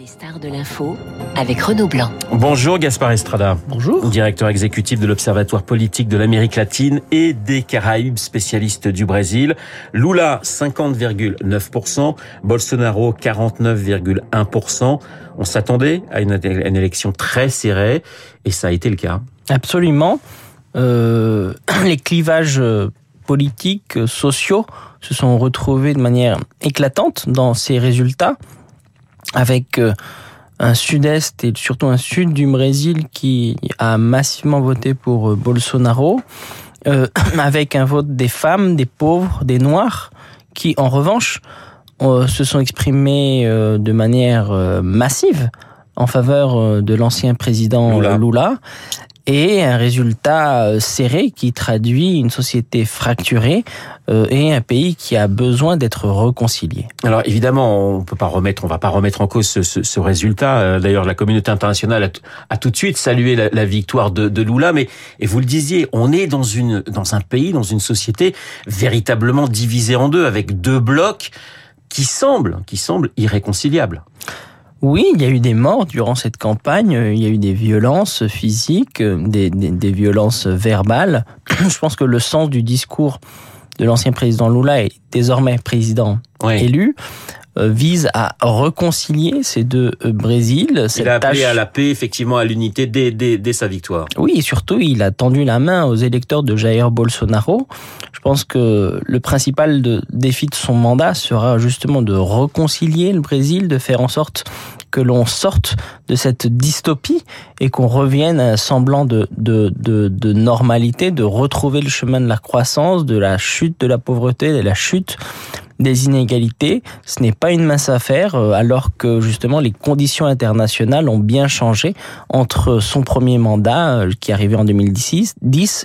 Les stars de l'info avec Renaud Blanc. Bonjour Gaspard Estrada. Bonjour. Directeur exécutif de l'Observatoire politique de l'Amérique latine et des Caraïbes, spécialiste du Brésil. Lula 50,9%, Bolsonaro 49,1%. On s'attendait à une, une, élection très serrée et ça a été le cas. Absolument. Euh, les clivages politiques, sociaux se sont retrouvés de manière éclatante dans ces résultats avec euh, un sud-est et surtout un sud du Brésil qui a massivement voté pour euh, Bolsonaro, euh, avec un vote des femmes, des pauvres, des noirs, qui en revanche se sont exprimés de manière massive en faveur de l'ancien président Lula. Lula et un résultat euh, serré qui traduit une société fracturée euh, et un pays qui a besoin d'être réconcilié. Alors évidemment, on peut pas remettre, on va pas remettre en cause ce, ce, ce résultat. Euh, d'ailleurs, la communauté internationale a, a, tout de suite salué la, la victoire de, de, Lula, mais et vous le disiez, on est dans une dans un pays, dans une société véritablement divisée en deux, avec deux blocs qui semblent qui semblent irréconciliables. Oui, il y a eu des morts durant cette campagne, il y a eu des violences physiques, des, des, des violences verbales. Je pense que le sens du discours de l'ancien président Lula est désormais président oui. élu vise à réconcilier ces deux Brésil. Il a appelé tâche... à la paix, effectivement, à l'unité dès, dès, dès, sa victoire. Oui, et surtout, il a tendu la main aux électeurs de Jair Bolsonaro. Je pense que le principal de, défi de son mandat sera justement de réconcilier le Brésil, de faire en sorte que l'on sorte de cette dystopie et qu'on revienne à un semblant de, de, de, de, normalité, de retrouver le chemin de la croissance, de la chute de la pauvreté, de la chute des inégalités. Ce n'est pas une mince affaire, alors que justement les conditions internationales ont bien changé entre son premier mandat, qui est arrivé en 2010,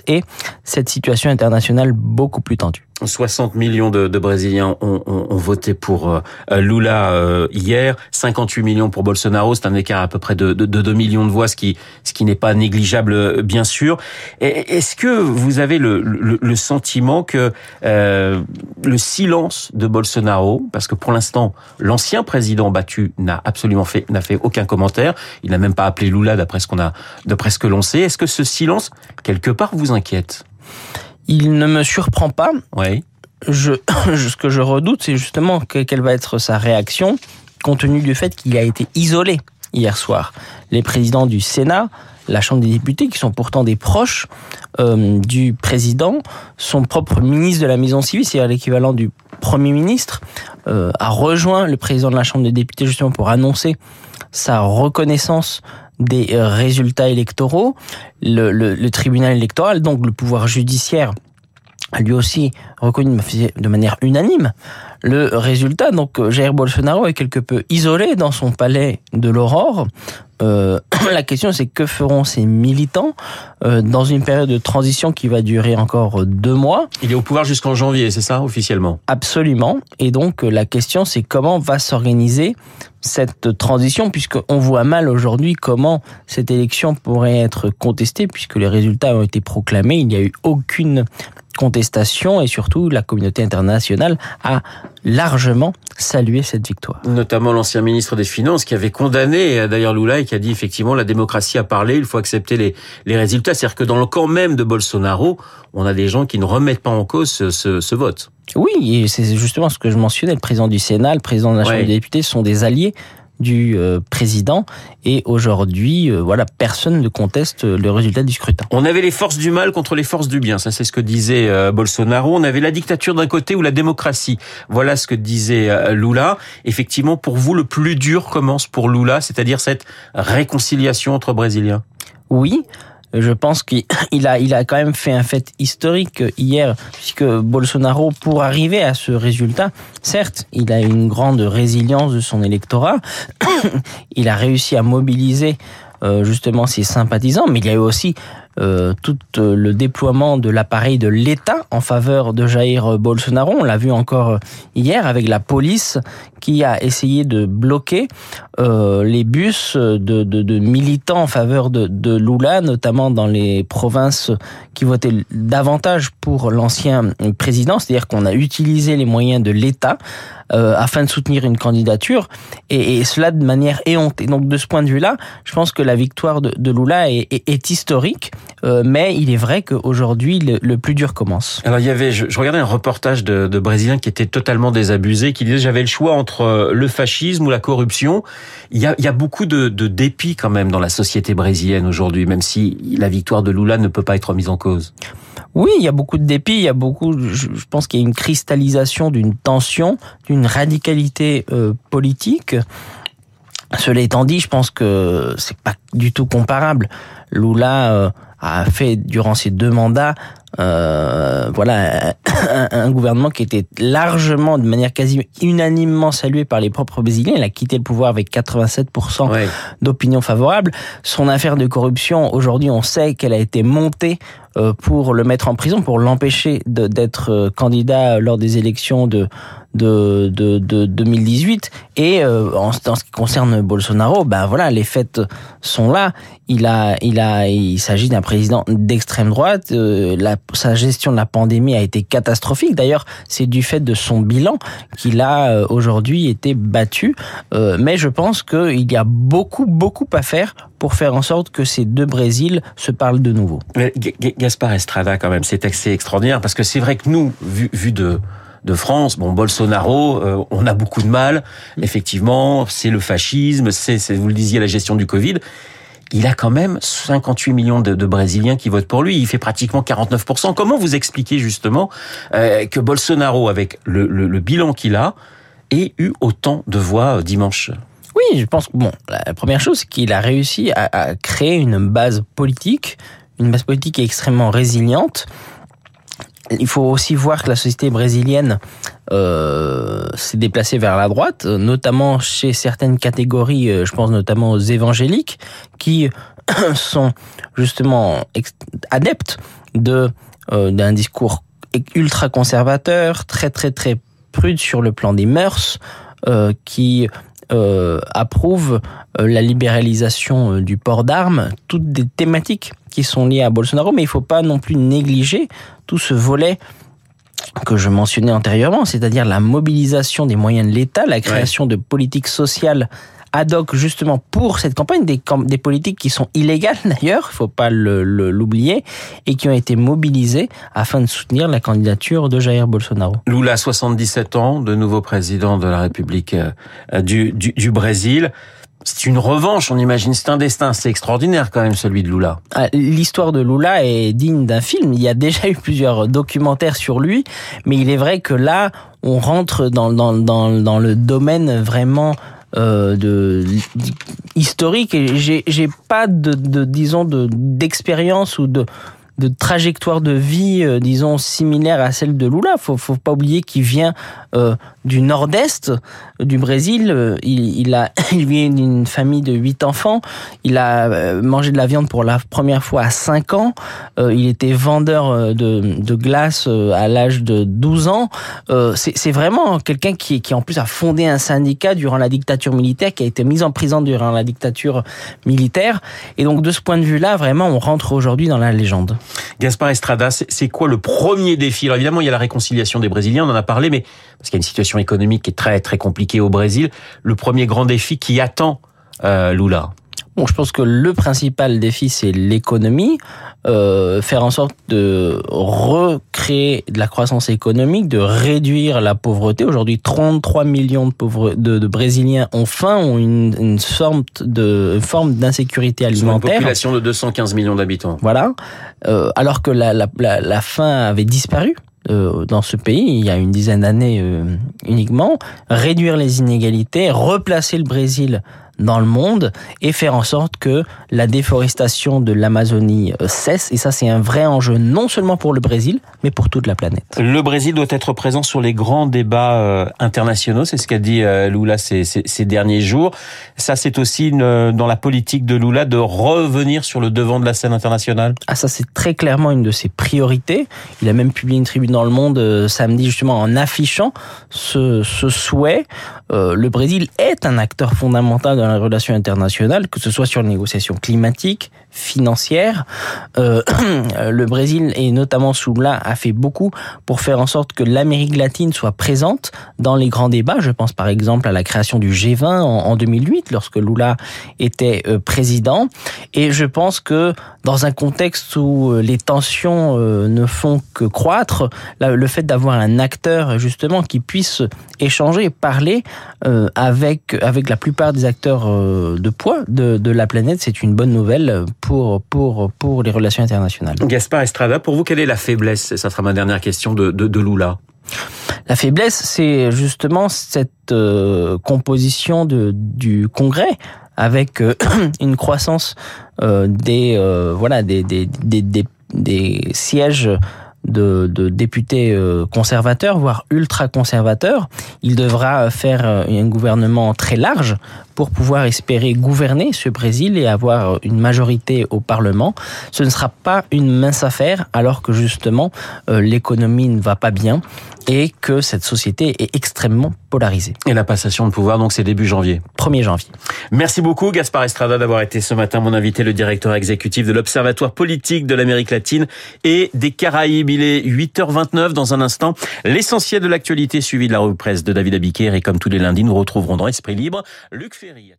et cette situation internationale beaucoup plus tendue. 60 millions de, de Brésiliens ont, ont, ont, voté pour euh, Lula euh, hier, 58 millions pour Bolsonaro, c'est un écart à peu près de, de, de 2 millions de voix, ce qui, ce qui n'est pas négligeable euh, bien sûr. Est-ce que vous avez le, le, le sentiment que euh, le silence de Bolsonaro, parce que pour l'instant l'ancien président battu n'a absolument fait n'a fait aucun commentaire, il n'a même pas appelé Lula d'après ce qu'on a d'après ce que l'on sait. Est-ce que ce silence quelque part vous inquiète? Il ne me surprend pas. Oui. Je, ce que je redoute, c'est justement que, quelle va être sa réaction, compte tenu du fait qu'il a été isolé hier soir. Les présidents du Sénat, la Chambre des députés, qui sont pourtant des proches euh, du président, son propre ministre de la Maison civile, c'est-à-dire l'équivalent du Premier ministre, euh, a rejoint le président de la Chambre des députés justement pour annoncer sa reconnaissance des résultats électoraux. Le, le, le, tribunal électoral, donc le pouvoir judiciaire, a lui aussi reconnu de manière unanime le résultat. Donc Jair Bolsonaro est quelque peu isolé dans son palais de l'Aurore. Euh, la question c'est que feront ces militants euh, dans une période de transition qui va durer encore deux mois? Il est au pouvoir jusqu'en janvier, c'est ça officiellement? Absolument. Et donc la question c'est comment va s'organiser cette transition, puisqu'on voit mal aujourd'hui comment cette élection pourrait être contestée, puisque les résultats ont été proclamés, il n'y a eu aucune contestation et surtout la communauté internationale a largement salué cette victoire. Notamment l'ancien ministre des Finances qui avait condamné d'ailleurs Lula et qui a dit effectivement la démocratie a parlé, il faut accepter les, les résultats. C'est-à-dire que dans le camp même de Bolsonaro, on a des gens qui ne remettent pas en cause ce, ce, ce vote. Oui, c'est justement ce que je mentionnais. Le président du Sénat, le président de la Chambre ouais. des députés sont des alliés du euh, président et aujourd'hui euh, voilà personne ne conteste le résultat du scrutin. On avait les forces du mal contre les forces du bien, ça c'est ce que disait euh, Bolsonaro, on avait la dictature d'un côté ou la démocratie. Voilà ce que disait euh, Lula. Effectivement pour vous le plus dur commence pour Lula, c'est-à-dire cette réconciliation entre brésiliens? Oui, je pense qu'il a, il a quand même fait un fait historique hier, puisque Bolsonaro, pour arriver à ce résultat, certes, il a une grande résilience de son électorat, il a réussi à mobiliser euh, justement ses sympathisants, mais il y a eu aussi euh, tout le déploiement de l'appareil de l'État en faveur de Jair Bolsonaro. On l'a vu encore hier avec la police qui a essayé de bloquer euh, les bus de, militants en faveur de, de Lula, notamment dans les provinces qui votaient davantage pour l'ancien président, c'est-à-dire qu'on a utilisé les moyens de l'État euh, afin de soutenir une candidature, et, cela de manière éhontée. Donc de ce point de vue-là, je pense que la victoire de, Lula est, historique, euh, mais il est vrai qu'aujourd'hui, le, le, plus dur commence. Alors il y avait, je, regardais un reportage de, de Brésiliens qui était totalement désabusé, qui disait j'avais le choix entre euh, le fascisme ou la corruption. Il y a, beaucoup de, de dépit quand même dans la société brésilienne aujourd'hui, même si la victoire de Lula ne peut pas être mise en cause. Oui, il y a beaucoup de dépit, il y a beaucoup, je, pense qu'il y a une cristallisation d'une tension, d'une radicalité euh, politique. Cela étant dit, je pense que c'est pas du tout comparable. Lula euh, a fait durant ses deux mandats euh, voilà un, un, gouvernement qui était largement, de manière quasi unanimement salué par les propres Brésiliens. Il a quitté le pouvoir avec 87% ouais. d'opinion favorable. Son affaire de corruption, aujourd'hui, on sait qu'elle a été montée euh, pour le mettre en prison, pour l'empêcher d'être euh, candidat lors des élections de de, de, de 2018. Et euh, en, ce qui concerne Bolsonaro, ben voilà, les faits sont là. Il a, il a, il s'agit d'un président d'extrême droite. Euh, la, sa gestion de la pandémie a été catastrophique. D'ailleurs, c'est du fait de son bilan qu'il a euh, aujourd'hui été battu. Mais je pense qu'il y a beaucoup, beaucoup à faire pour faire en sorte que ces deux Brésils se parlent de nouveau. Mais Gaspard Estrada, quand même, c'est assez extraordinaire parce que c'est vrai que nous, vu, vu de de France. Bon, Bolsonaro, euh, on a beaucoup de mal. Effectivement, c'est le fascisme, c'est, vous le disiez, la gestion du Covid. Il a quand même 58 millions de, Brésiliens qui votent pour lui. Il fait pratiquement 49%. Comment vous expliquez justement euh, que Bolsonaro, avec le, bilan qu'il a, ait eu autant de voix dimanche? Oui, je pense que bon, la première chose, c'est qu'il a réussi à, à créer une base politique, une base politique extrêmement résiliente il faut aussi voir que la société brésilienne euh, s'est déplacée vers la droite, notamment chez certaines catégories, je pense notamment aux évangéliques, qui sont justement adeptes de euh, d'un discours ultra conservateur, très très très prude sur le plan des mœurs, euh, qui euh, approuve la libéralisation du port d'armes, toutes des thématiques qui sont liées à Bolsonaro, mais il ne faut pas non plus négliger tout ce volet que je mentionnais antérieurement, c'est-à-dire la mobilisation des moyens de l'État, la création ouais. de politiques sociales ad hoc justement pour cette campagne, des, des politiques qui sont illégales d'ailleurs, il faut pas l'oublier, et qui ont été mobilisées afin de soutenir la candidature de Jair Bolsonaro. Lula, 77 ans, de nouveau président de la République du, du, du Brésil c'est une revanche, on imagine, c'est un destin, c'est extraordinaire quand même celui de Lula. L'histoire de Lula est digne d'un film, il y a déjà eu plusieurs documentaires sur lui, mais il est vrai que là, on rentre dans, dans, dans, le domaine vraiment euh, de, historique. Et j'ai pas de, de disons de d'expérience ou de de trajectoire de vie, euh, disons, similaire à celle de Lula. Faut, faut pas oublier qu'il vient euh, du nord-est du Brésil. Euh, il, il, a, il vient d'une famille de huit enfants. Il a euh, mangé de la viande pour la première fois à 5 ans. Euh, il était vendeur de, de glace à l'âge de 12 ans. C'est vraiment quelqu'un qui, qui, en plus, a fondé un syndicat durant la dictature militaire, qui a été mis en prison durant la dictature militaire. Et donc, de ce point de vue-là, vraiment, on rentre aujourd'hui dans la légende. Gaspard Estrada, c'est quoi le premier défi? Alors évidemment, il y a la réconciliation des Brésiliens, on en a parlé, mais parce qu'il y a une situation économique qui est très très compliquée au Brésil. Le premier grand défi qui attend euh, Lula? Bon, je pense que le principal défi, c'est l'économie, euh, faire en sorte de recréer de la croissance économique, de réduire la pauvreté. Aujourd'hui, 33 millions de, pauvres, de, de Brésiliens ont faim, ont une, une forme de une forme d'insécurité alimentaire. Une population de 215 millions d'habitants. Voilà. Euh, alors que la, la, la, la faim avait disparu dans ce pays il y a une dizaine d'années euh, uniquement, réduire les inégalités, replacer le Brésil dans le monde et faire en sorte que la déforestation de l'Amazonie euh, cesse. Et ça, c'est un vrai enjeu non seulement pour le Brésil, mais pour toute la planète. Le Brésil doit être présent sur les grands débats euh, internationaux, c'est ce qu'a dit euh, Lula ces, ces, derniers jours. Ça, c'est aussi dans la politique de Lula de revenir sur le devant de la scène internationale. Ah, ça, c'est très clairement une de ses priorités. Il a même publié une tribune dans le Monde samedi justement en affichant ce, ce souhait. le Brésil est un acteur fondamental dans la relation internationale, que ce soit sur les négociations climatiques, financières. Euh, le Brésil et notamment Soula a fait beaucoup pour faire en sorte que l'Amérique latine soit présente dans les grands débats. Je pense par exemple à la création du G20 en, 2008 lorsque Lula était euh, président. Et je pense que dans un contexte où euh, les tensions ne font que croître, le fait d'avoir un acteur justement qui puisse échanger et parler avec avec la plupart des acteurs de poids de, de la planète, c'est une bonne nouvelle pour, pour, pour les relations internationales. Gaspard Estrada, pour vous, quelle est la faiblesse? Ça sera ma dernière question de, de, de Lula. La faiblesse, c'est justement cette euh, composition de, du Congrès avec euh, une croissance euh, des, voilà, des, des, des, des sièges de, de, députés conservateurs, voire ultra-conservateurs. Il devra faire un gouvernement très large pour pouvoir espérer gouverner ce Brésil et avoir une majorité au Parlement. Ce ne sera pas une mince affaire alors que justement euh, l'économie ne va pas bien et que cette société est extrêmement polarisée. Et la passation de pouvoir, donc c'est début janvier. 1er janvier. Merci beaucoup Gaspard Estrada d'avoir été ce matin mon invité, le directeur exécutif de l'Observatoire politique de l'Amérique latine et des Caraïbes. Il est 8h29 dans un instant. L'essentiel de l'actualité suivi de la revue presse de David Abiker et comme tous les lundis, nous retrouverons dans Esprit Libre Luc Ferry.